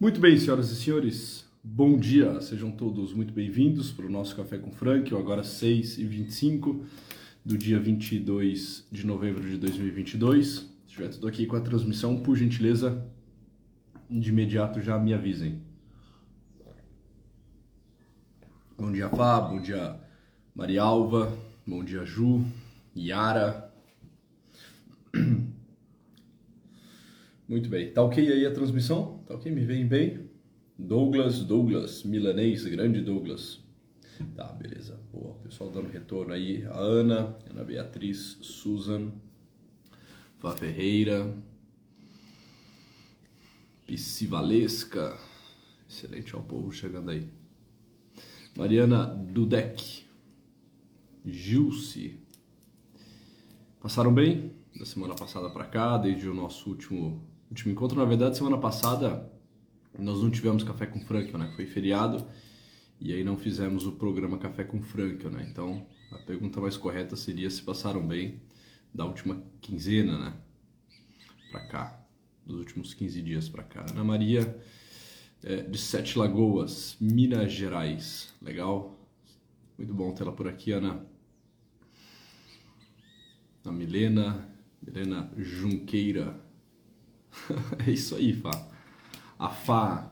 Muito bem, senhoras e senhores, bom dia, sejam todos muito bem-vindos para o nosso Café com Frank, agora 6h25 do dia 22 de novembro de 2022. Se estiver tudo aqui com a transmissão, por gentileza, de imediato já me avisem. Bom dia, Fá, bom dia, Marialva, bom dia, Ju, Yara. Muito bem, tá ok aí a transmissão? Tá ok? Me veem bem? Douglas, Douglas, milanês, grande Douglas. Tá, beleza. Boa, pessoal dando retorno aí. A Ana, Ana Beatriz, Susan, Fá Ferreira, Piscivalesca. Excelente, ó, o povo chegando aí. Mariana Dudek, Gilce. Passaram bem? Da semana passada para cá, desde o nosso último último encontro. Na verdade, semana passada nós não tivemos café com Franklin, né? Foi feriado e aí não fizemos o programa Café com Franklin, né? Então a pergunta mais correta seria se passaram bem da última quinzena, né? Para cá, dos últimos 15 dias para cá. Ana Maria é, de Sete Lagoas, Minas Gerais. Legal? Muito bom tê-la por aqui, Ana. A Milena, Milena Junqueira, é isso aí, Fá. A Fá,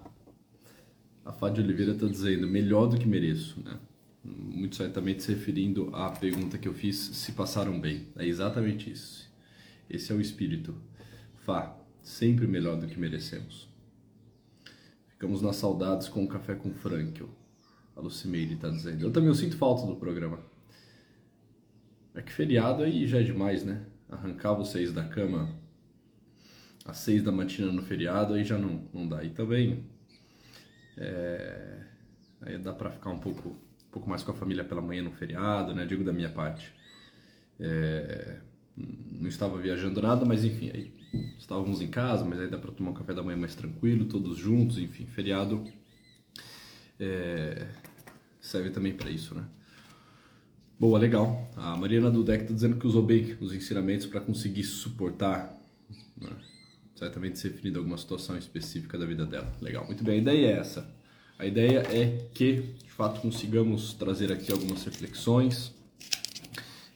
a Fá de Oliveira está dizendo melhor do que mereço, né? Muito certamente se referindo à pergunta que eu fiz, se passaram bem. É exatamente isso. Esse é o espírito. Fá, sempre melhor do que merecemos. Ficamos nas saudades com o café com Frankel. A Lucimeire está dizendo. Eu também eu sinto falta do programa. É que feriado aí já é demais, né? Arrancar vocês da cama às seis da matina no feriado, aí já não, não dá. E também é, aí dá para ficar um pouco, um pouco mais com a família pela manhã no feriado, né? Digo da minha parte. É, não estava viajando nada, mas enfim, aí estávamos em casa, mas aí dá para tomar um café da manhã mais tranquilo, todos juntos, enfim, feriado é, serve também para isso, né? Boa, legal. A Mariana Dudek está dizendo que usou bem os ensinamentos para conseguir suportar né? Certamente se referir a alguma situação específica da vida dela. Legal, muito bem, a ideia é essa. A ideia é que, de fato, consigamos trazer aqui algumas reflexões.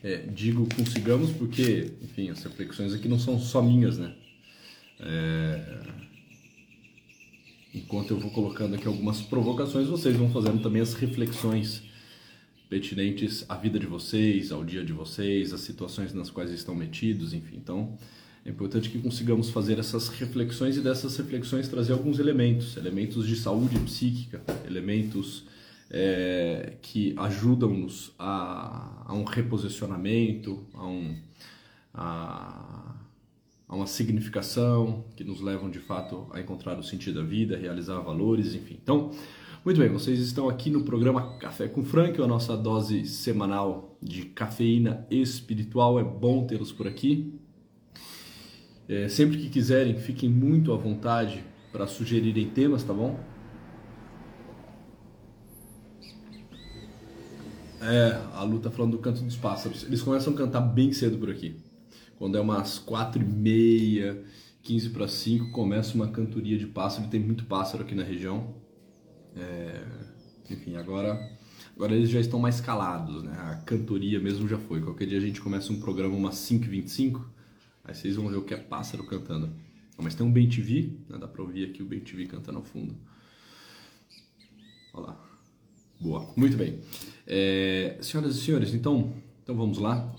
É, digo consigamos porque, enfim, as reflexões aqui não são só minhas, né? É... Enquanto eu vou colocando aqui algumas provocações, vocês vão fazendo também as reflexões pertinentes à vida de vocês, ao dia de vocês, às situações nas quais estão metidos, enfim. Então, é importante que consigamos fazer essas reflexões e dessas reflexões trazer alguns elementos, elementos de saúde psíquica, elementos é, que ajudam-nos a, a, um reposicionamento, a, um, a, a, uma significação, que nos levam de fato a encontrar o sentido da vida, realizar valores, enfim. Então, muito bem, vocês estão aqui no programa Café com Frank, a nossa dose semanal de cafeína espiritual. É bom tê-los por aqui. É, sempre que quiserem, fiquem muito à vontade para sugerirem temas, tá bom? É, a Lu tá falando do canto dos pássaros. Eles começam a cantar bem cedo por aqui. Quando é umas quatro e meia, 15 para 5, começa uma cantoria de pássaro. Tem muito pássaro aqui na região. É, enfim, agora, agora eles já estão mais calados, né? A cantoria mesmo já foi. Qualquer dia a gente começa um programa umas 5h25 Aí vocês vão ver o que é pássaro cantando. Mas tem um bem né? dá pra ouvir aqui o bem cantando ao fundo. Olha lá. Boa, muito bem. É, senhoras e senhores, então, então vamos lá.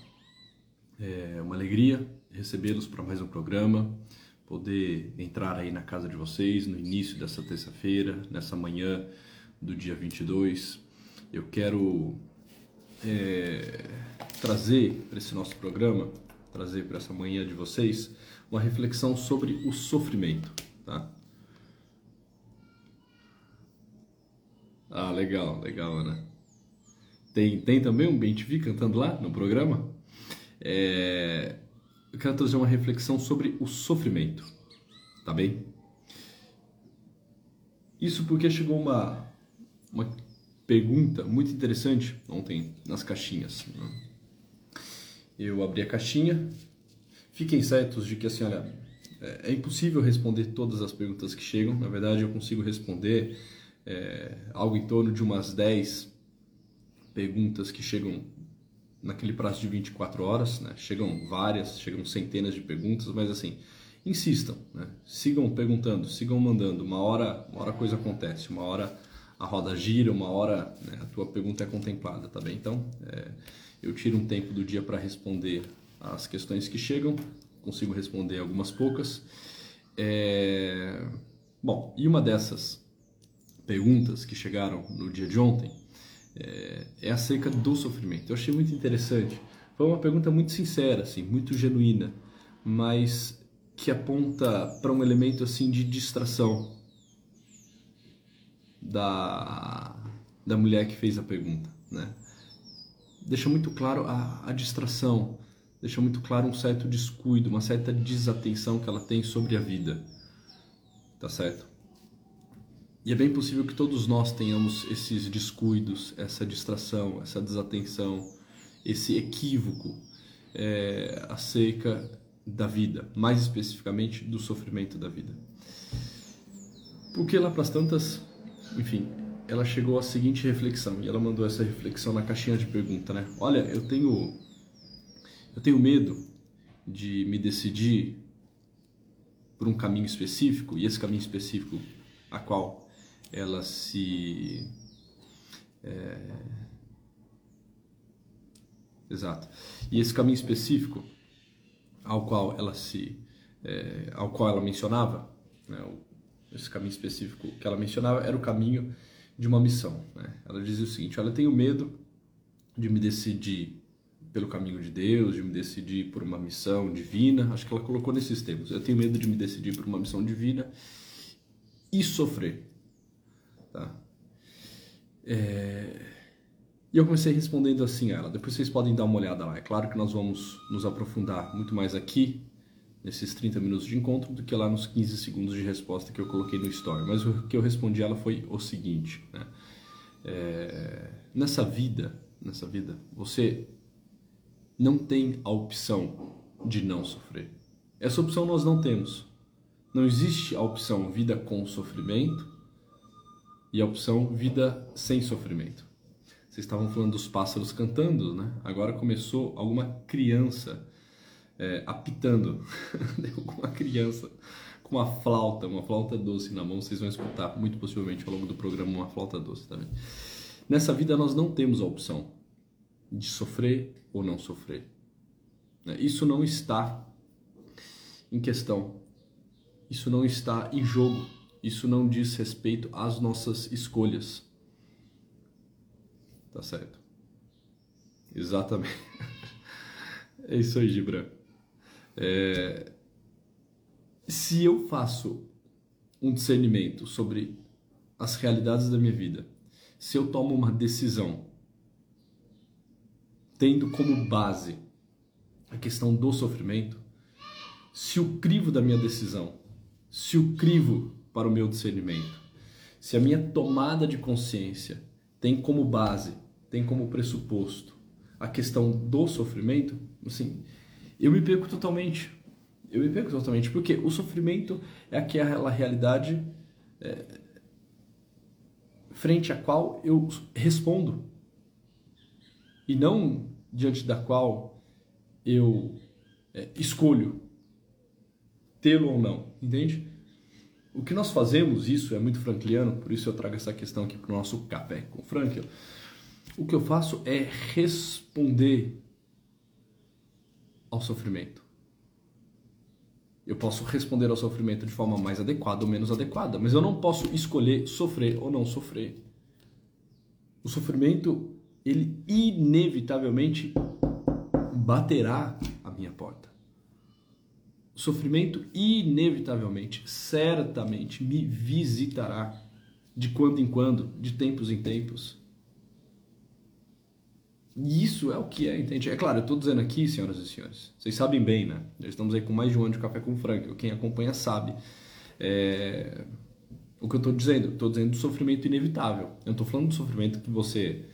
É uma alegria recebê-los para mais um programa, poder entrar aí na casa de vocês no início dessa terça-feira, nessa manhã do dia 22. Eu quero é, trazer para esse nosso programa trazer para essa manhã de vocês uma reflexão sobre o sofrimento, tá? Ah, legal, legal, Ana. Tem, tem também um Ben TV cantando lá no programa? É, eu quero trazer uma reflexão sobre o sofrimento, tá bem? Isso porque chegou uma, uma pergunta muito interessante ontem nas caixinhas. Né? Eu abri a caixinha. Fiquem certos de que assim, olha, é, é impossível responder todas as perguntas que chegam. Na verdade, eu consigo responder é, algo em torno de umas 10 perguntas que chegam naquele prazo de 24 horas. Né? Chegam várias, chegam centenas de perguntas, mas assim, insistam, né? sigam perguntando, sigam mandando. Uma hora, uma hora a coisa acontece, uma hora a roda gira, uma hora né, a tua pergunta é contemplada, tá bem? Então, é, eu tiro um tempo do dia para responder as questões que chegam, consigo responder algumas poucas. É... Bom, e uma dessas perguntas que chegaram no dia de ontem é, é acerca do sofrimento. Eu achei muito interessante. Foi uma pergunta muito sincera, assim, muito genuína, mas que aponta para um elemento assim de distração da, da mulher que fez a pergunta, né? Deixa muito claro a, a distração, deixa muito claro um certo descuido, uma certa desatenção que ela tem sobre a vida, tá certo? E é bem possível que todos nós tenhamos esses descuidos, essa distração, essa desatenção, esse equívoco é, acerca da vida, mais especificamente do sofrimento da vida. Porque lá para as tantas, enfim, ela chegou à seguinte reflexão e ela mandou essa reflexão na caixinha de pergunta, né? Olha, eu tenho eu tenho medo de me decidir por um caminho específico e esse caminho específico a qual ela se é... exato e esse caminho específico ao qual ela se é, ao qual ela mencionava né, esse caminho específico que ela mencionava era o caminho de uma missão. Né? Ela dizia o seguinte: Olha, eu tenho medo de me decidir pelo caminho de Deus, de me decidir por uma missão divina. Acho que ela colocou nesses termos. Eu tenho medo de me decidir por uma missão divina e sofrer. Tá? É... E eu comecei respondendo assim a ela. Depois vocês podem dar uma olhada lá. É claro que nós vamos nos aprofundar muito mais aqui nesses 30 minutos de encontro do que lá nos 15 segundos de resposta que eu coloquei no story. Mas o que eu respondi ela foi o seguinte: né? é, nessa vida, nessa vida, você não tem a opção de não sofrer. Essa opção nós não temos. Não existe a opção vida com sofrimento e a opção vida sem sofrimento. Vocês estavam falando dos pássaros cantando, né? Agora começou alguma criança é, apitando. uma criança com uma flauta, uma flauta doce na mão. Vocês vão escutar muito possivelmente ao longo do programa uma flauta doce também. Nessa vida nós não temos a opção de sofrer ou não sofrer. Né? Isso não está em questão. Isso não está em jogo. Isso não diz respeito às nossas escolhas. Tá certo? Exatamente. É isso aí, Gibran. É, se eu faço um discernimento sobre as realidades da minha vida, se eu tomo uma decisão tendo como base a questão do sofrimento, se o crivo da minha decisão, se o crivo para o meu discernimento, se a minha tomada de consciência tem como base, tem como pressuposto a questão do sofrimento, assim, eu me perco totalmente. Eu me perco totalmente, porque o sofrimento é aquela realidade é, frente à qual eu respondo e não diante da qual eu é, escolho tê-lo ou não, entende? O que nós fazemos, isso é muito frankliano, por isso eu trago essa questão aqui para o nosso café com Franklin. O que eu faço é responder ao sofrimento. Eu posso responder ao sofrimento de forma mais adequada ou menos adequada, mas eu não posso escolher sofrer ou não sofrer. O sofrimento, ele inevitavelmente baterá a minha porta. O sofrimento inevitavelmente, certamente me visitará de quando em quando, de tempos em tempos. E isso é o que é, entende? É claro, eu estou dizendo aqui, senhoras e senhores, vocês sabem bem, né? Já estamos aí com mais de um ano de Café com Frank, quem acompanha sabe. É... O que eu estou dizendo? Estou dizendo do sofrimento inevitável. Eu não estou falando do sofrimento que você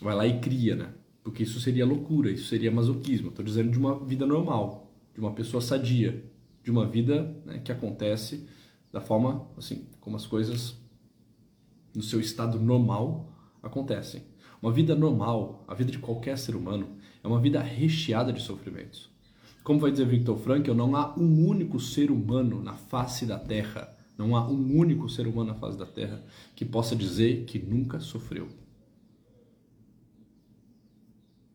vai lá e cria, né? Porque isso seria loucura, isso seria masoquismo. Estou dizendo de uma vida normal, de uma pessoa sadia, de uma vida né, que acontece da forma assim como as coisas no seu estado normal acontecem. Uma vida normal, a vida de qualquer ser humano, é uma vida recheada de sofrimentos. Como vai dizer Viktor Frankl, não há um único ser humano na face da Terra, não há um único ser humano na face da Terra que possa dizer que nunca sofreu.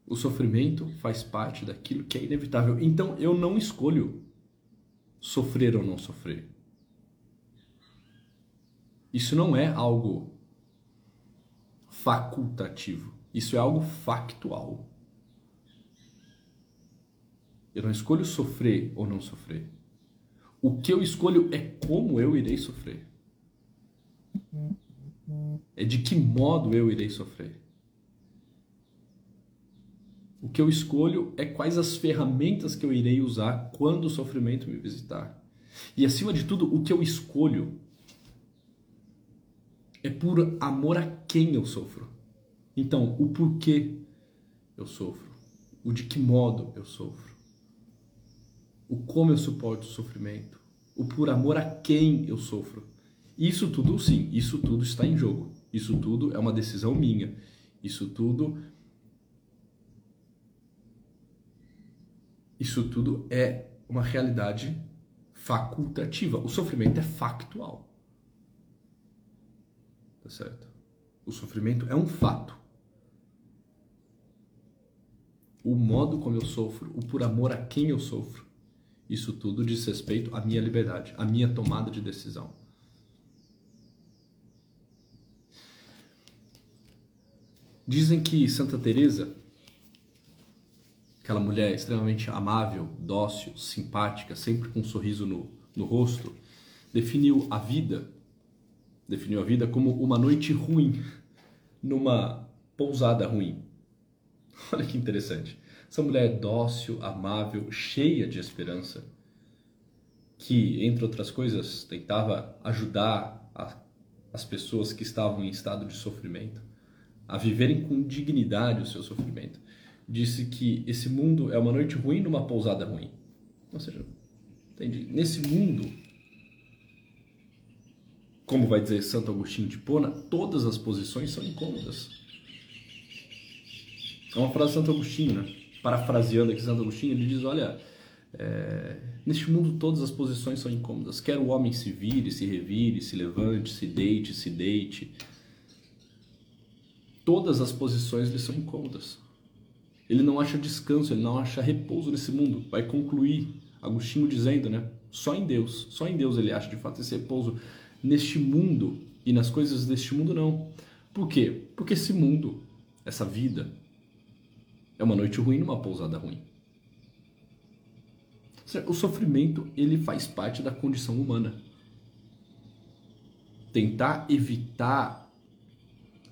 O sofrimento faz parte daquilo que é inevitável. Então eu não escolho sofrer ou não sofrer. Isso não é algo facultativo. Isso é algo factual. Eu não escolho sofrer ou não sofrer. O que eu escolho é como eu irei sofrer. É de que modo eu irei sofrer. O que eu escolho é quais as ferramentas que eu irei usar quando o sofrimento me visitar. E acima de tudo, o que eu escolho é por amor a quem eu sofro. Então, o porquê eu sofro, o de que modo eu sofro, o como eu suporto o sofrimento, o por amor a quem eu sofro. Isso tudo, sim, isso tudo está em jogo. Isso tudo é uma decisão minha. Isso tudo Isso tudo é uma realidade facultativa. O sofrimento é factual. Tá certo? O sofrimento é um fato. O modo como eu sofro, o por amor a quem eu sofro, isso tudo diz respeito à minha liberdade, à minha tomada de decisão. Dizem que Santa Teresa aquela mulher extremamente amável, dócil, simpática, sempre com um sorriso no, no rosto, definiu a vida, definiu a vida como uma noite ruim numa pousada ruim. Olha que interessante. Essa mulher dócil, amável, cheia de esperança, que, entre outras coisas, tentava ajudar a, as pessoas que estavam em estado de sofrimento a viverem com dignidade o seu sofrimento disse que esse mundo é uma noite ruim numa pousada ruim. Ou seja, entende? Nesse mundo, como vai dizer Santo Agostinho de Pona, todas as posições são incômodas. É uma frase de Santo Agostinho, né? Parafraseando aqui Santo Agostinho, ele diz: olha, é, neste mundo todas as posições são incômodas. Quer o homem se vire, se revire, se levante, se deite, se deite. Todas as posições lhe são incômodas. Ele não acha descanso, ele não acha repouso nesse mundo. Vai concluir Agostinho dizendo, né? Só em Deus, só em Deus ele acha de fato esse repouso neste mundo e nas coisas deste mundo não. Por quê? Porque esse mundo, essa vida, é uma noite ruim numa pousada ruim. O sofrimento ele faz parte da condição humana. Tentar evitar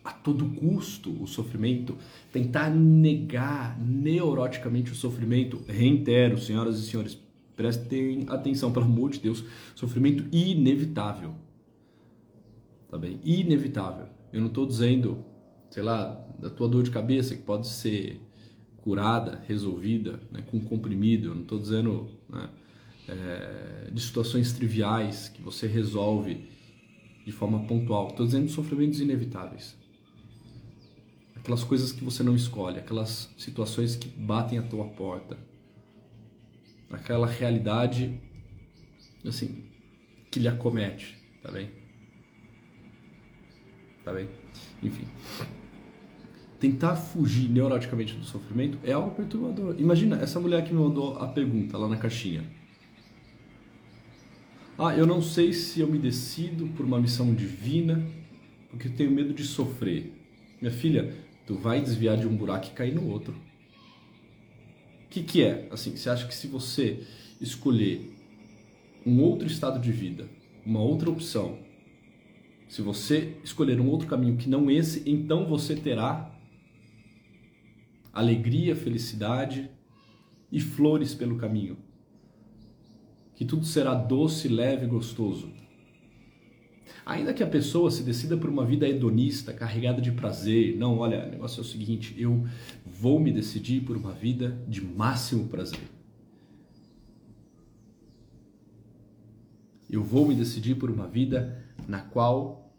a todo custo o sofrimento, tentar negar neuroticamente o sofrimento. Reitero, senhoras e senhores, prestem atenção, pelo amor de Deus, sofrimento inevitável. Tá bem? Inevitável. Eu não estou dizendo, sei lá, da tua dor de cabeça que pode ser curada, resolvida né, com comprimido. Eu não estou dizendo né, é, de situações triviais que você resolve de forma pontual. Estou dizendo sofrimentos inevitáveis aquelas coisas que você não escolhe, aquelas situações que batem a tua porta, aquela realidade assim que lhe acomete, tá bem? Tá bem? Enfim. Tentar fugir neuroticamente do sofrimento é algo perturbador. Imagina essa mulher que me mandou a pergunta lá na caixinha. Ah, eu não sei se eu me decido por uma missão divina porque tenho medo de sofrer. Minha filha, tu vai desviar de um buraco e cair no outro. O que, que é? Assim, você acha que se você escolher um outro estado de vida, uma outra opção, se você escolher um outro caminho que não esse, então você terá alegria, felicidade e flores pelo caminho. Que tudo será doce, leve e gostoso. Ainda que a pessoa se decida por uma vida hedonista, carregada de prazer, não, olha, o negócio é o seguinte, eu vou me decidir por uma vida de máximo prazer. Eu vou me decidir por uma vida na qual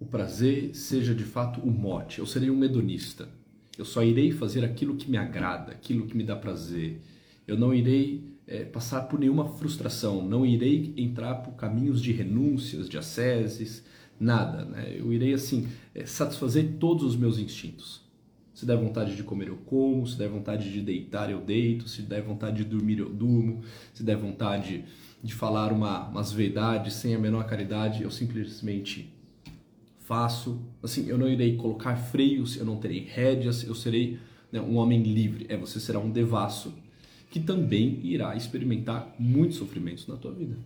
o prazer seja de fato o mote. Eu serei um hedonista. Eu só irei fazer aquilo que me agrada, aquilo que me dá prazer. Eu não irei é, passar por nenhuma frustração, não irei entrar por caminhos de renúncias, de asceses, nada. Né? Eu irei, assim, é, satisfazer todos os meus instintos. Se der vontade de comer, eu como. Se der vontade de deitar, eu deito. Se der vontade de dormir, eu durmo. Se der vontade de falar uma, umas verdades sem a menor caridade, eu simplesmente faço. Assim, eu não irei colocar freios, eu não terei rédeas, eu serei né, um homem livre. É, você será um devasso que também irá experimentar muitos sofrimentos na tua vida.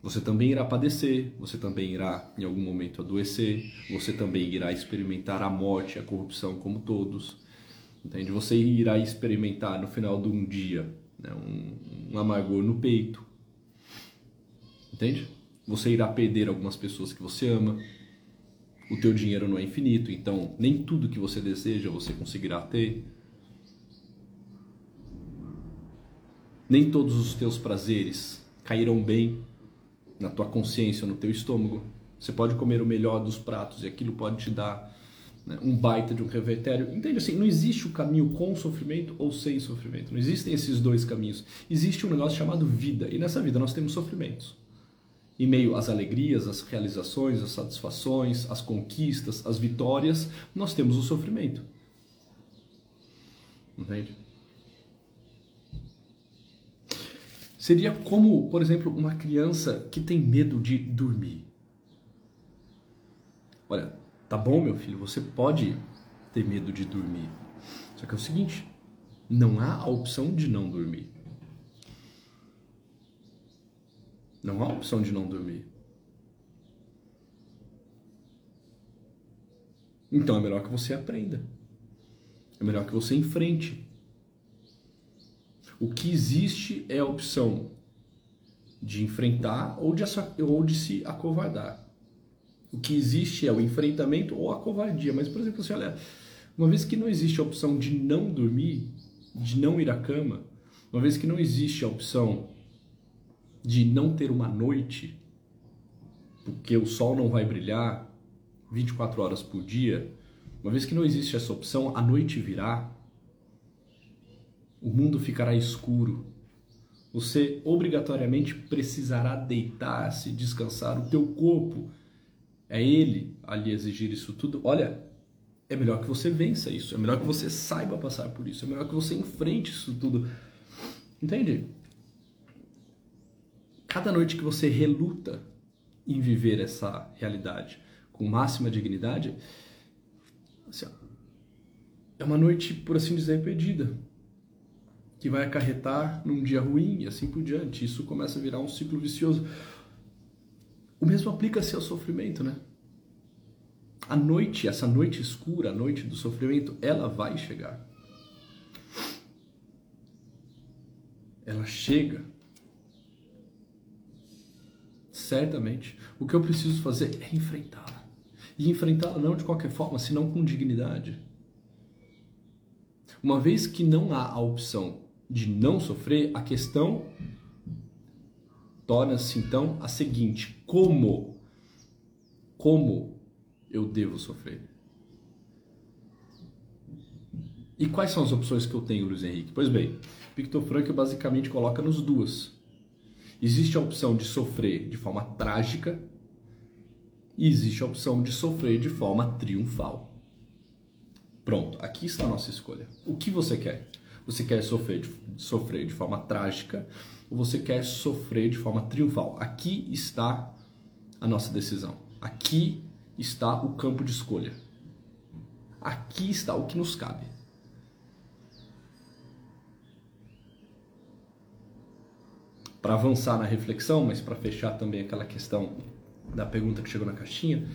Você também irá padecer, você também irá em algum momento adoecer, você também irá experimentar a morte, a corrupção como todos. Entende? Você irá experimentar no final de um dia né, um, um amargor no peito. Entende? Você irá perder algumas pessoas que você ama. O teu dinheiro não é infinito, então nem tudo que você deseja você conseguirá ter. Nem todos os teus prazeres cairão bem na tua consciência, no teu estômago. Você pode comer o melhor dos pratos e aquilo pode te dar né, um baita de um revertério. Entende assim? Não existe o caminho com sofrimento ou sem sofrimento. Não existem esses dois caminhos. Existe um negócio chamado vida. E nessa vida nós temos sofrimentos. Em meio às alegrias, às realizações, às satisfações, às conquistas, às vitórias, nós temos o sofrimento. Entende? Seria como, por exemplo, uma criança que tem medo de dormir. Olha, tá bom, meu filho, você pode ter medo de dormir. Só que é o seguinte, não há a opção de não dormir. Não há opção de não dormir. Então é melhor que você aprenda. É melhor que você enfrente. O que existe é a opção de enfrentar ou de, ou de se acovardar. O que existe é o enfrentamento ou a covardia. Mas, por exemplo, você olha, uma vez que não existe a opção de não dormir, de não ir à cama, uma vez que não existe a opção de não ter uma noite, porque o sol não vai brilhar 24 horas por dia, uma vez que não existe essa opção, a noite virá, o mundo ficará escuro. Você obrigatoriamente precisará deitar-se, descansar. O teu corpo é ele a lhe exigir isso tudo. Olha, é melhor que você vença isso. É melhor que você saiba passar por isso. É melhor que você enfrente isso tudo. Entende? Cada noite que você reluta em viver essa realidade com máxima dignidade, assim, é uma noite, por assim dizer, perdida que vai acarretar num dia ruim e assim por diante. Isso começa a virar um ciclo vicioso. O mesmo aplica-se ao sofrimento, né? A noite, essa noite escura, a noite do sofrimento, ela vai chegar. Ela chega. Certamente. O que eu preciso fazer é enfrentá-la. E enfrentá-la não de qualquer forma, senão com dignidade. Uma vez que não há a opção de não sofrer, a questão torna-se então a seguinte: como? Como eu devo sofrer? E quais são as opções que eu tenho, Luiz Henrique? Pois bem, Victor Frankl basicamente coloca nos duas. Existe a opção de sofrer de forma trágica e existe a opção de sofrer de forma triunfal. Pronto, aqui está a nossa escolha. O que você quer? Você quer sofrer de, sofrer de forma trágica ou você quer sofrer de forma triunfal? Aqui está a nossa decisão. Aqui está o campo de escolha. Aqui está o que nos cabe. Para avançar na reflexão, mas para fechar também aquela questão da pergunta que chegou na caixinha,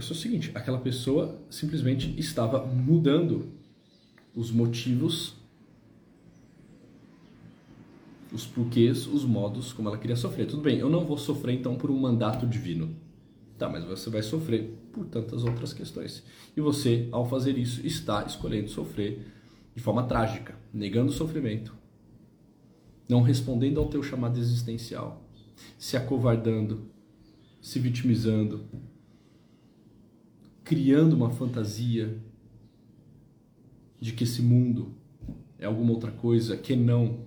sou o seguinte: aquela pessoa simplesmente estava mudando os motivos, os porquês, os modos como ela queria sofrer. Tudo bem, eu não vou sofrer então por um mandato divino. Tá, mas você vai sofrer por tantas outras questões. E você, ao fazer isso, está escolhendo sofrer de forma trágica, negando o sofrimento, não respondendo ao teu chamado existencial, se acovardando, se vitimizando, criando uma fantasia de que esse mundo é alguma outra coisa que não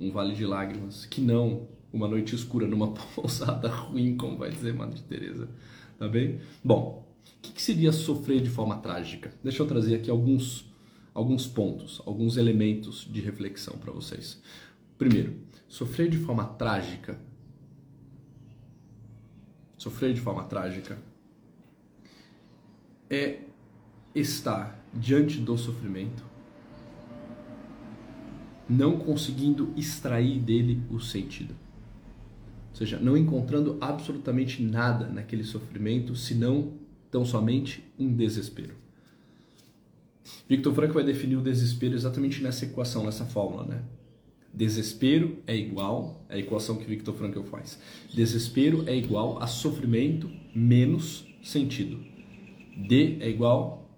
um vale de lágrimas, que não uma noite escura numa pousada ruim, como vai dizer Madre Teresa, tá bem? Bom, o que, que seria sofrer de forma trágica? Deixa eu trazer aqui alguns alguns pontos, alguns elementos de reflexão para vocês. Primeiro, sofrer de forma trágica. Sofrer de forma trágica é estar diante do sofrimento, não conseguindo extrair dele o sentido. Ou seja, não encontrando absolutamente nada naquele sofrimento, senão tão somente um desespero. Victor Frank vai definir o desespero exatamente nessa equação, nessa fórmula, né? Desespero é igual é a equação que Victor Frankl faz. Desespero é igual a sofrimento menos sentido. D é igual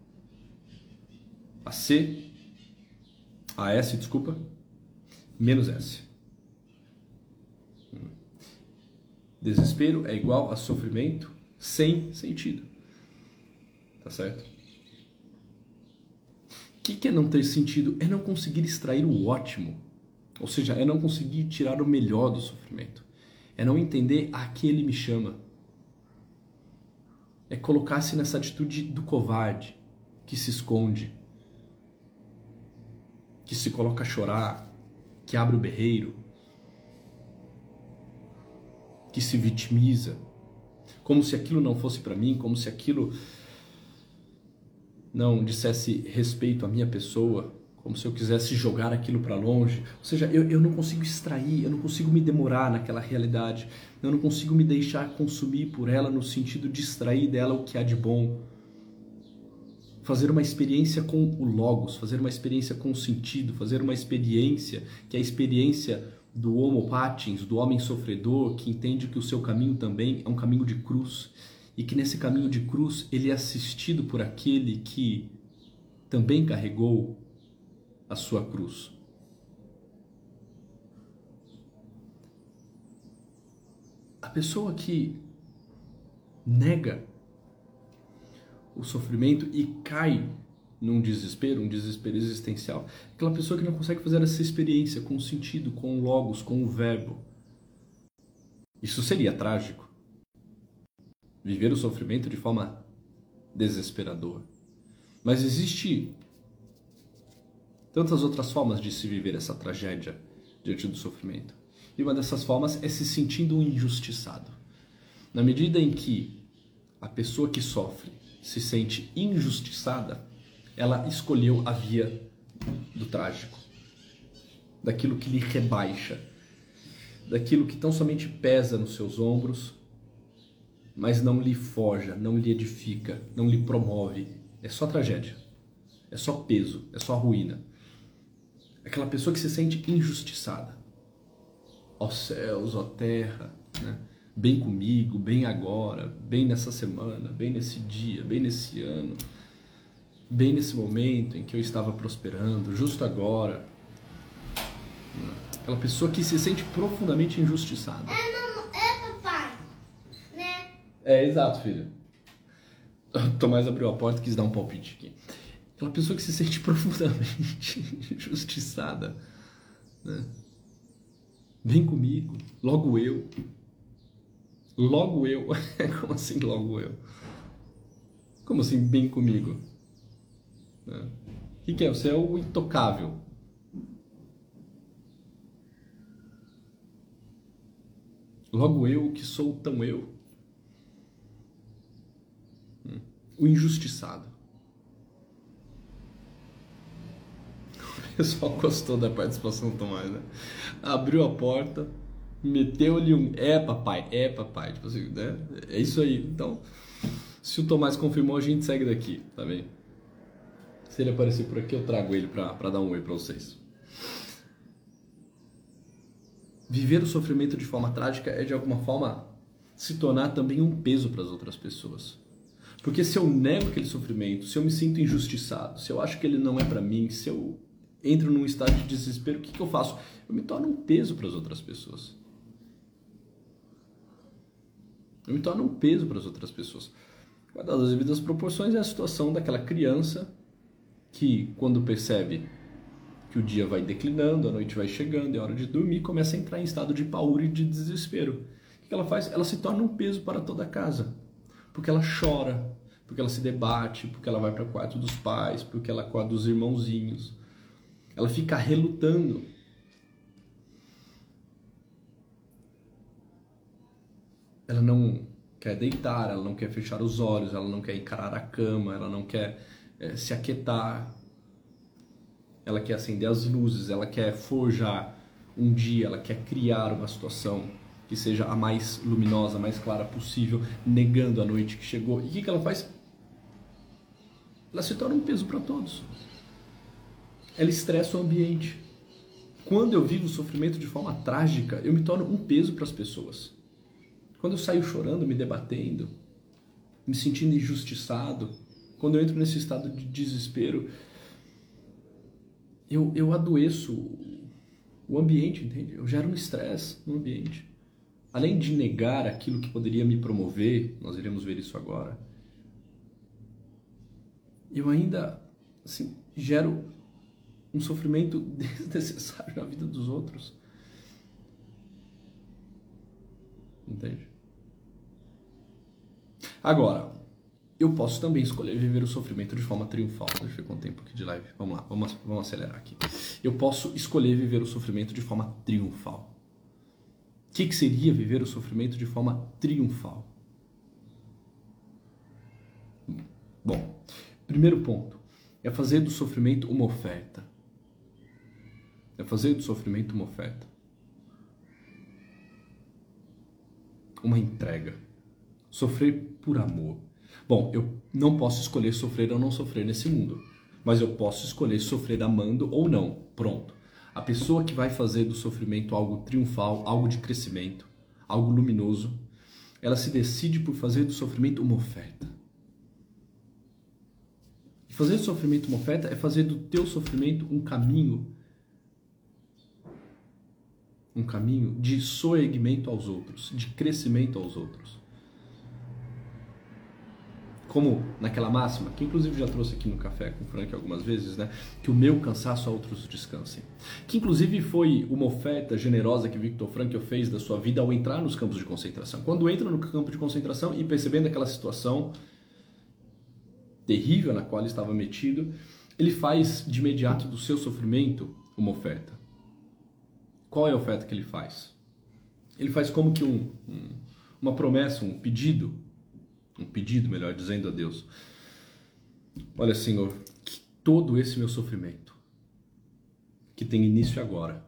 a C, a S, desculpa, menos S. Desespero é igual a sofrimento sem sentido. Tá certo? O que é não ter sentido? É não conseguir extrair o ótimo. Ou seja, é não conseguir tirar o melhor do sofrimento. É não entender a que ele me chama. É colocar-se nessa atitude do covarde, que se esconde, que se coloca a chorar, que abre o berreiro, que se vitimiza, como se aquilo não fosse para mim, como se aquilo não dissesse respeito à minha pessoa, como se eu quisesse jogar aquilo para longe. Ou seja, eu, eu não consigo extrair, eu não consigo me demorar naquela realidade, eu não consigo me deixar consumir por ela no sentido de extrair dela o que há de bom. Fazer uma experiência com o Logos, fazer uma experiência com o sentido, fazer uma experiência que é a experiência do Homo patins, do homem sofredor, que entende que o seu caminho também é um caminho de cruz e que nesse caminho de cruz ele é assistido por aquele que também carregou a sua cruz. A pessoa que nega o sofrimento e cai num desespero, um desespero existencial, aquela pessoa que não consegue fazer essa experiência com o sentido, com o logos, com o verbo. Isso seria trágico viver o sofrimento de forma desesperadora. Mas existe tantas outras formas de se viver essa tragédia diante do sofrimento. E uma dessas formas é se sentindo injustiçado. Na medida em que a pessoa que sofre se sente injustiçada, ela escolheu a via do trágico, daquilo que lhe rebaixa, daquilo que tão somente pesa nos seus ombros mas não lhe forja, não lhe edifica, não lhe promove. É só tragédia. É só peso, é só ruína. Aquela pessoa que se sente injustiçada. Ó céus, ó terra, né? bem comigo, bem agora, bem nessa semana, bem nesse dia, bem nesse ano, bem nesse momento em que eu estava prosperando, justo agora. Aquela pessoa que se sente profundamente injustiçada. É, exato, filho. Tomás abriu a porta e quis dar um palpite aqui. Aquela pessoa que se sente profundamente injustiçada. Né? Vem comigo, logo eu. Logo eu. Como assim, logo eu? Como assim, bem comigo? Né? O que, que é? Você é o intocável. Logo eu que sou tão eu. o injustiçado. O pessoal gostou da participação do Tomás, né? Abriu a porta, meteu-lhe um é papai, é papai, tipo assim, né? É isso aí. Então, se o Tomás confirmou, a gente segue daqui, tá bem? Se ele aparecer por aqui, eu trago ele para dar um oi para vocês. Viver o sofrimento de forma trágica é de alguma forma se tornar também um peso para as outras pessoas. Porque se eu nego aquele sofrimento, se eu me sinto injustiçado, se eu acho que ele não é para mim, se eu entro num estado de desespero, o que, que eu faço? Eu me torno um peso para as outras pessoas. Eu me torno um peso para as outras pessoas. Guardadas as devidas proporções é a situação daquela criança que, quando percebe que o dia vai declinando, a noite vai chegando, é hora de dormir, começa a entrar em estado de paura e de desespero. O que ela faz? Ela se torna um peso para toda a casa. Porque ela chora, porque ela se debate, porque ela vai para o quarto dos pais, porque ela acorda os irmãozinhos. Ela fica relutando. Ela não quer deitar, ela não quer fechar os olhos, ela não quer encarar a cama, ela não quer é, se aquietar, ela quer acender as luzes, ela quer forjar um dia, ela quer criar uma situação que seja a mais luminosa, a mais clara possível, negando a noite que chegou. E o que, que ela faz? Ela se torna um peso para todos. Ela estressa o ambiente. Quando eu vivo o sofrimento de forma trágica, eu me torno um peso para as pessoas. Quando eu saio chorando, me debatendo, me sentindo injustiçado, quando eu entro nesse estado de desespero, eu, eu adoeço o ambiente, entende? Eu gero um estresse no ambiente. Além de negar aquilo que poderia me promover, nós iremos ver isso agora, eu ainda assim, gero um sofrimento desnecessário na vida dos outros. Entende? Agora, eu posso também escolher viver o sofrimento de forma triunfal. Deixa eu ver quanto tempo aqui de live. Vamos lá, vamos, vamos acelerar aqui. Eu posso escolher viver o sofrimento de forma triunfal. O que, que seria viver o sofrimento de forma triunfal? Bom, primeiro ponto é fazer do sofrimento uma oferta. É fazer do sofrimento uma oferta. Uma entrega. Sofrer por amor Bom, eu não posso escolher sofrer ou não sofrer nesse mundo, mas eu posso escolher sofrer amando ou não. Pronto. A pessoa que vai fazer do sofrimento algo triunfal, algo de crescimento, algo luminoso, ela se decide por fazer do sofrimento uma oferta. E fazer do sofrimento uma oferta é fazer do teu sofrimento um caminho um caminho de soerguimento aos outros, de crescimento aos outros como naquela máxima, que inclusive já trouxe aqui no café com o Frank algumas vezes, né? Que o meu cansaço a outros descansem. Que inclusive foi uma oferta generosa que Victor Frankl fez da sua vida ao entrar nos campos de concentração. Quando entra no campo de concentração e percebendo aquela situação terrível na qual ele estava metido, ele faz de imediato do seu sofrimento uma oferta. Qual é a oferta que ele faz? Ele faz como que um, um uma promessa, um pedido um pedido, melhor dizendo, a Deus. Olha, Senhor, que todo esse meu sofrimento, que tem início agora,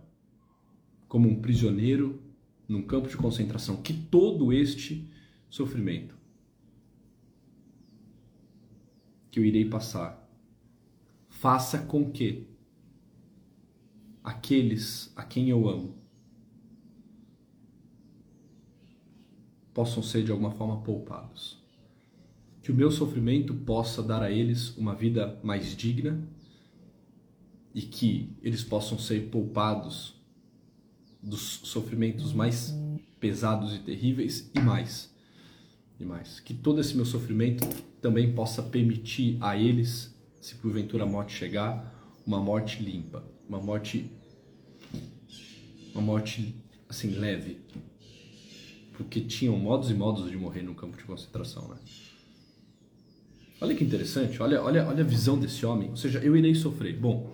como um prisioneiro num campo de concentração, que todo este sofrimento que eu irei passar, faça com que aqueles a quem eu amo possam ser de alguma forma poupados. Que o meu sofrimento possa dar a eles uma vida mais digna e que eles possam ser poupados dos sofrimentos mais pesados e terríveis e mais e mais. Que todo esse meu sofrimento também possa permitir a eles se porventura a morte chegar uma morte limpa uma morte uma morte assim leve porque tinham modos e modos de morrer no campo de concentração né Olha que interessante, olha, olha, olha a visão desse homem. Ou seja, eu irei sofrer. Bom,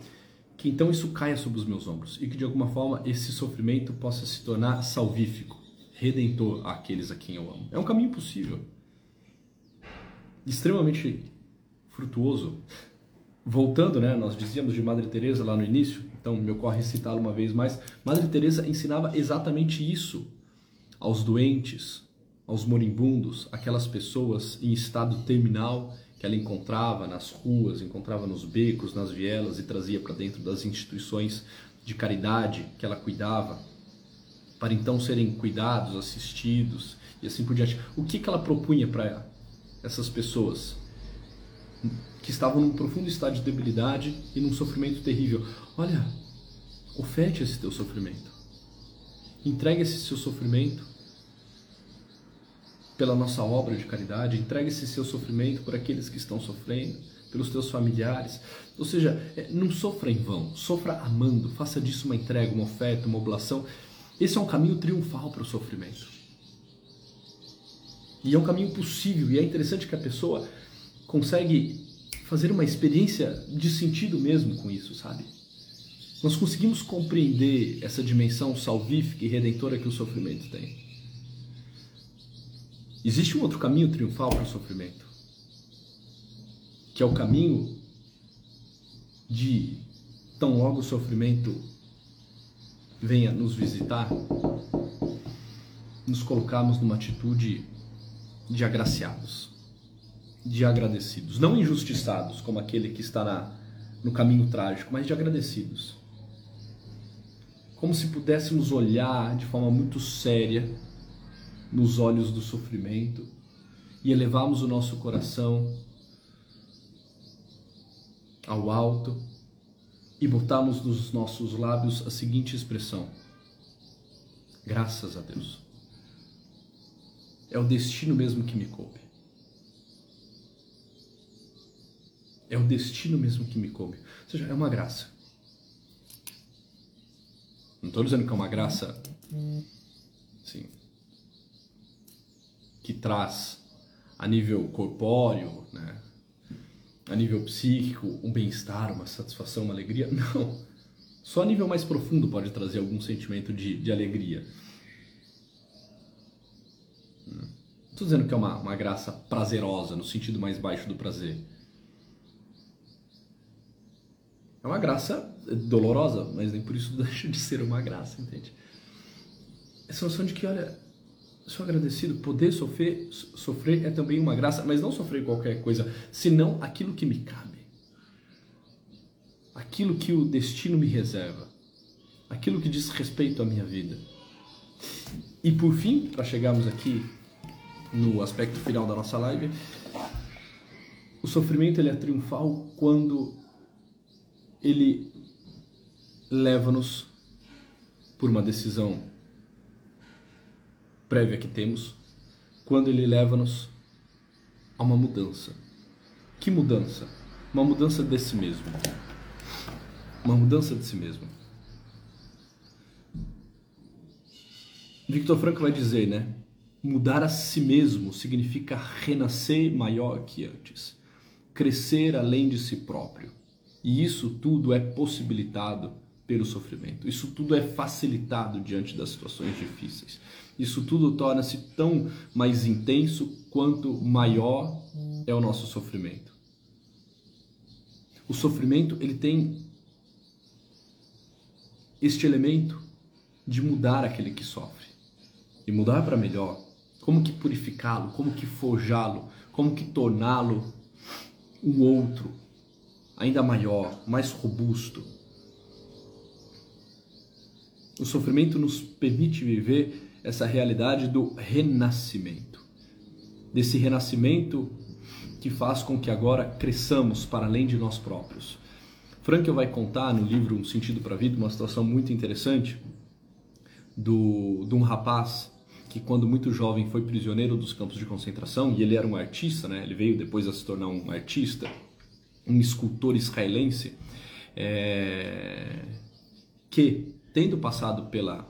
que então isso caia sobre os meus ombros e que de alguma forma esse sofrimento possa se tornar salvífico, redentor àqueles a quem eu amo. É um caminho possível, extremamente frutuoso. Voltando, né, nós dizíamos de Madre Teresa lá no início, então me ocorre citá-la uma vez mais. Madre Teresa ensinava exatamente isso aos doentes, aos moribundos, aquelas pessoas em estado terminal que ela encontrava nas ruas, encontrava nos becos, nas vielas e trazia para dentro das instituições de caridade que ela cuidava, para então serem cuidados, assistidos e assim por diante. O que, que ela propunha para essas pessoas que estavam num profundo estado de debilidade e num sofrimento terrível? Olha, oferte esse teu sofrimento, entregue esse seu sofrimento pela nossa obra de caridade, entregue esse seu sofrimento por aqueles que estão sofrendo, pelos teus familiares. Ou seja, é, não sofra em vão, sofra amando, faça disso uma entrega, uma oferta, uma oblação. Esse é um caminho triunfal para o sofrimento. E é um caminho possível, e é interessante que a pessoa consegue fazer uma experiência de sentido mesmo com isso, sabe? Nós conseguimos compreender essa dimensão salvífica e redentora que o sofrimento tem. Existe um outro caminho triunfal para o sofrimento, que é o caminho de tão logo o sofrimento venha nos visitar, nos colocarmos numa atitude de agraciados, de agradecidos, não injustiçados como aquele que está na, no caminho trágico, mas de agradecidos. Como se pudéssemos olhar de forma muito séria nos olhos do sofrimento e elevarmos o nosso coração ao alto e botarmos nos nossos lábios a seguinte expressão: Graças a Deus. É o destino mesmo que me coube. É o destino mesmo que me coube. Ou seja, é uma graça. Não estou dizendo que é uma graça, sim, que traz a nível corpóreo, né? a nível psíquico, um bem-estar, uma satisfação, uma alegria. Não. Só a nível mais profundo pode trazer algum sentimento de, de alegria. Estou dizendo que é uma, uma graça prazerosa, no sentido mais baixo do prazer. É uma graça dolorosa, mas nem por isso deixa de ser uma graça, entende? Essa noção de que, olha, sou agradecido. Poder sofrer, sofrer é também uma graça, mas não sofrer qualquer coisa, senão aquilo que me cabe. Aquilo que o destino me reserva. Aquilo que diz respeito à minha vida. E por fim, para chegarmos aqui no aspecto final da nossa live, o sofrimento ele é triunfal quando ele leva-nos por uma decisão prévia que temos quando ele leva-nos a uma mudança. Que mudança? Uma mudança de si mesmo. Uma mudança de si mesmo. Victor Franco vai dizer, né? Mudar a si mesmo significa renascer maior que antes, crescer além de si próprio. E isso tudo é possibilitado pelo sofrimento. Isso tudo é facilitado diante das situações difíceis. Isso tudo torna-se tão mais intenso quanto maior é o nosso sofrimento. O sofrimento, ele tem este elemento de mudar aquele que sofre. E mudar para melhor. Como que purificá-lo, como que forjá-lo, como que torná-lo um outro ainda maior, mais robusto, o sofrimento nos permite viver essa realidade do renascimento. Desse renascimento que faz com que agora cresçamos para além de nós próprios. Frankel vai contar no livro Um Sentido para a Vida uma situação muito interessante do, de um rapaz que quando muito jovem foi prisioneiro dos campos de concentração e ele era um artista, né? ele veio depois a se tornar um artista, um escultor israelense, é, que tendo passado pela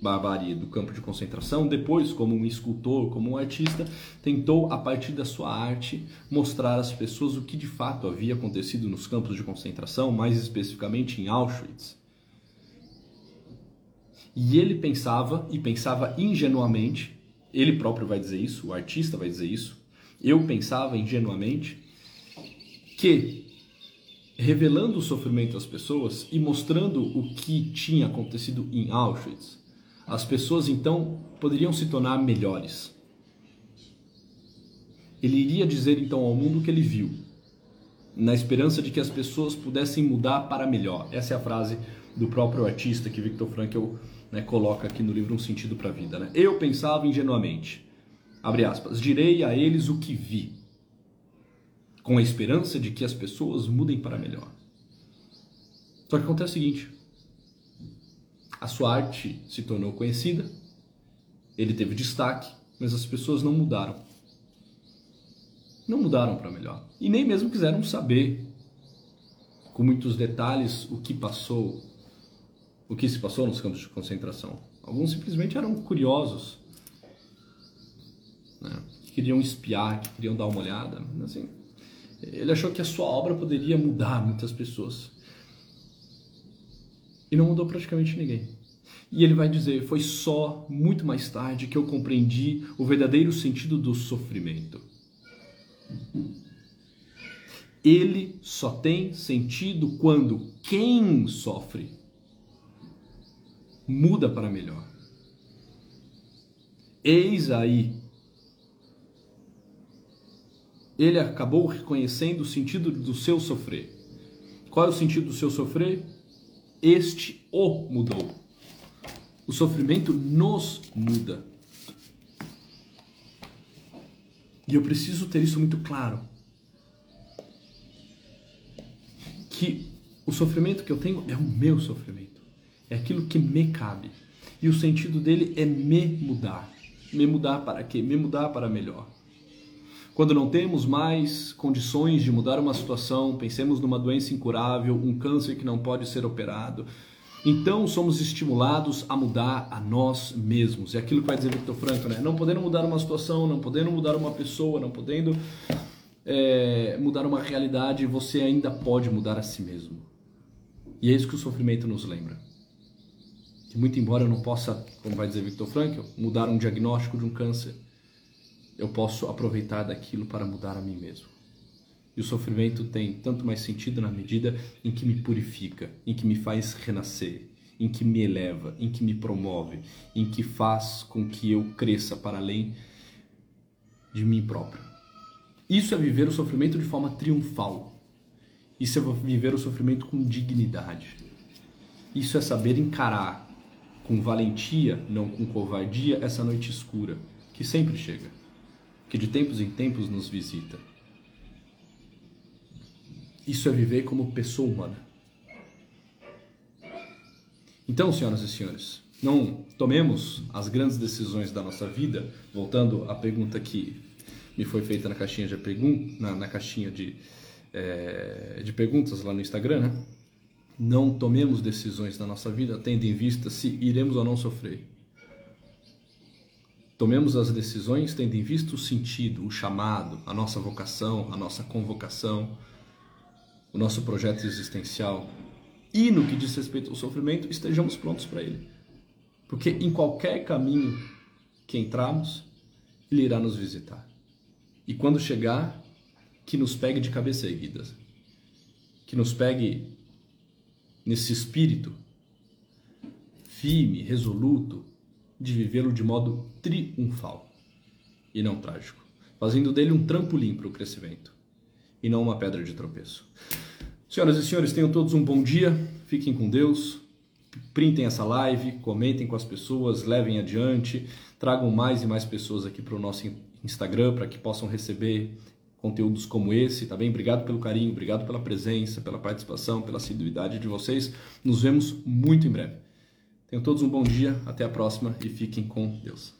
barbárie do campo de concentração, depois, como um escultor, como um artista, tentou, a partir da sua arte, mostrar às pessoas o que de fato havia acontecido nos campos de concentração, mais especificamente em Auschwitz. E ele pensava, e pensava ingenuamente, ele próprio vai dizer isso, o artista vai dizer isso, eu pensava ingenuamente, que revelando o sofrimento às pessoas e mostrando o que tinha acontecido em Auschwitz, as pessoas então poderiam se tornar melhores. Ele iria dizer então ao mundo o que ele viu, na esperança de que as pessoas pudessem mudar para melhor. Essa é a frase do próprio artista que Viktor Frankl né, coloca aqui no livro Um Sentido para a Vida. Né? Eu pensava ingenuamente, abre aspas, direi a eles o que vi com a esperança de que as pessoas mudem para melhor. Só que acontece o seguinte: a sua arte se tornou conhecida, ele teve destaque, mas as pessoas não mudaram. Não mudaram para melhor. E nem mesmo quiseram saber com muitos detalhes o que passou, o que se passou nos campos de concentração. Alguns simplesmente eram curiosos, né? que queriam espiar, que queriam dar uma olhada. Assim, ele achou que a sua obra poderia mudar muitas pessoas. E não mudou praticamente ninguém. E ele vai dizer: Foi só muito mais tarde que eu compreendi o verdadeiro sentido do sofrimento. Ele só tem sentido quando quem sofre muda para melhor. Eis aí. Ele acabou reconhecendo o sentido do seu sofrer. Qual é o sentido do seu sofrer? Este o mudou. O sofrimento nos muda. E eu preciso ter isso muito claro. Que o sofrimento que eu tenho é o meu sofrimento. É aquilo que me cabe. E o sentido dele é me mudar. Me mudar para quê? Me mudar para melhor. Quando não temos mais condições de mudar uma situação, pensemos numa doença incurável, um câncer que não pode ser operado, então somos estimulados a mudar a nós mesmos. É aquilo que vai dizer Victor Franco, né? Não podendo mudar uma situação, não podendo mudar uma pessoa, não podendo é, mudar uma realidade, você ainda pode mudar a si mesmo. E é isso que o sofrimento nos lembra. Que muito embora eu não possa, como vai dizer Victor Frankl, mudar um diagnóstico de um câncer, eu posso aproveitar daquilo para mudar a mim mesmo. E o sofrimento tem tanto mais sentido na medida em que me purifica, em que me faz renascer, em que me eleva, em que me promove, em que faz com que eu cresça para além de mim próprio. Isso é viver o sofrimento de forma triunfal. Isso é viver o sofrimento com dignidade. Isso é saber encarar com valentia, não com covardia, essa noite escura que sempre chega, que de tempos em tempos nos visita. Isso é viver como pessoa humana. Então, senhoras e senhores, não tomemos as grandes decisões da nossa vida, voltando à pergunta que me foi feita na caixinha de, pergun na, na caixinha de, é, de perguntas lá no Instagram, né? Não tomemos decisões na nossa vida tendo em vista se iremos ou não sofrer. Tomemos as decisões tendo em vista o sentido, o chamado, a nossa vocação, a nossa convocação, o nosso projeto existencial e no que diz respeito ao sofrimento, estejamos prontos para ele. Porque em qualquer caminho que entrarmos, ele irá nos visitar. E quando chegar, que nos pegue de cabeça erguida. Que nos pegue nesse espírito firme, resoluto, de vivê-lo de modo triunfal e não trágico, fazendo dele um trampolim para o crescimento e não uma pedra de tropeço. Senhoras e senhores, tenham todos um bom dia, fiquem com Deus, printem essa live, comentem com as pessoas, levem adiante, tragam mais e mais pessoas aqui para o nosso Instagram para que possam receber conteúdos como esse, tá bem? Obrigado pelo carinho, obrigado pela presença, pela participação, pela assiduidade de vocês. Nos vemos muito em breve. Tenham todos um bom dia, até a próxima e fiquem com Deus.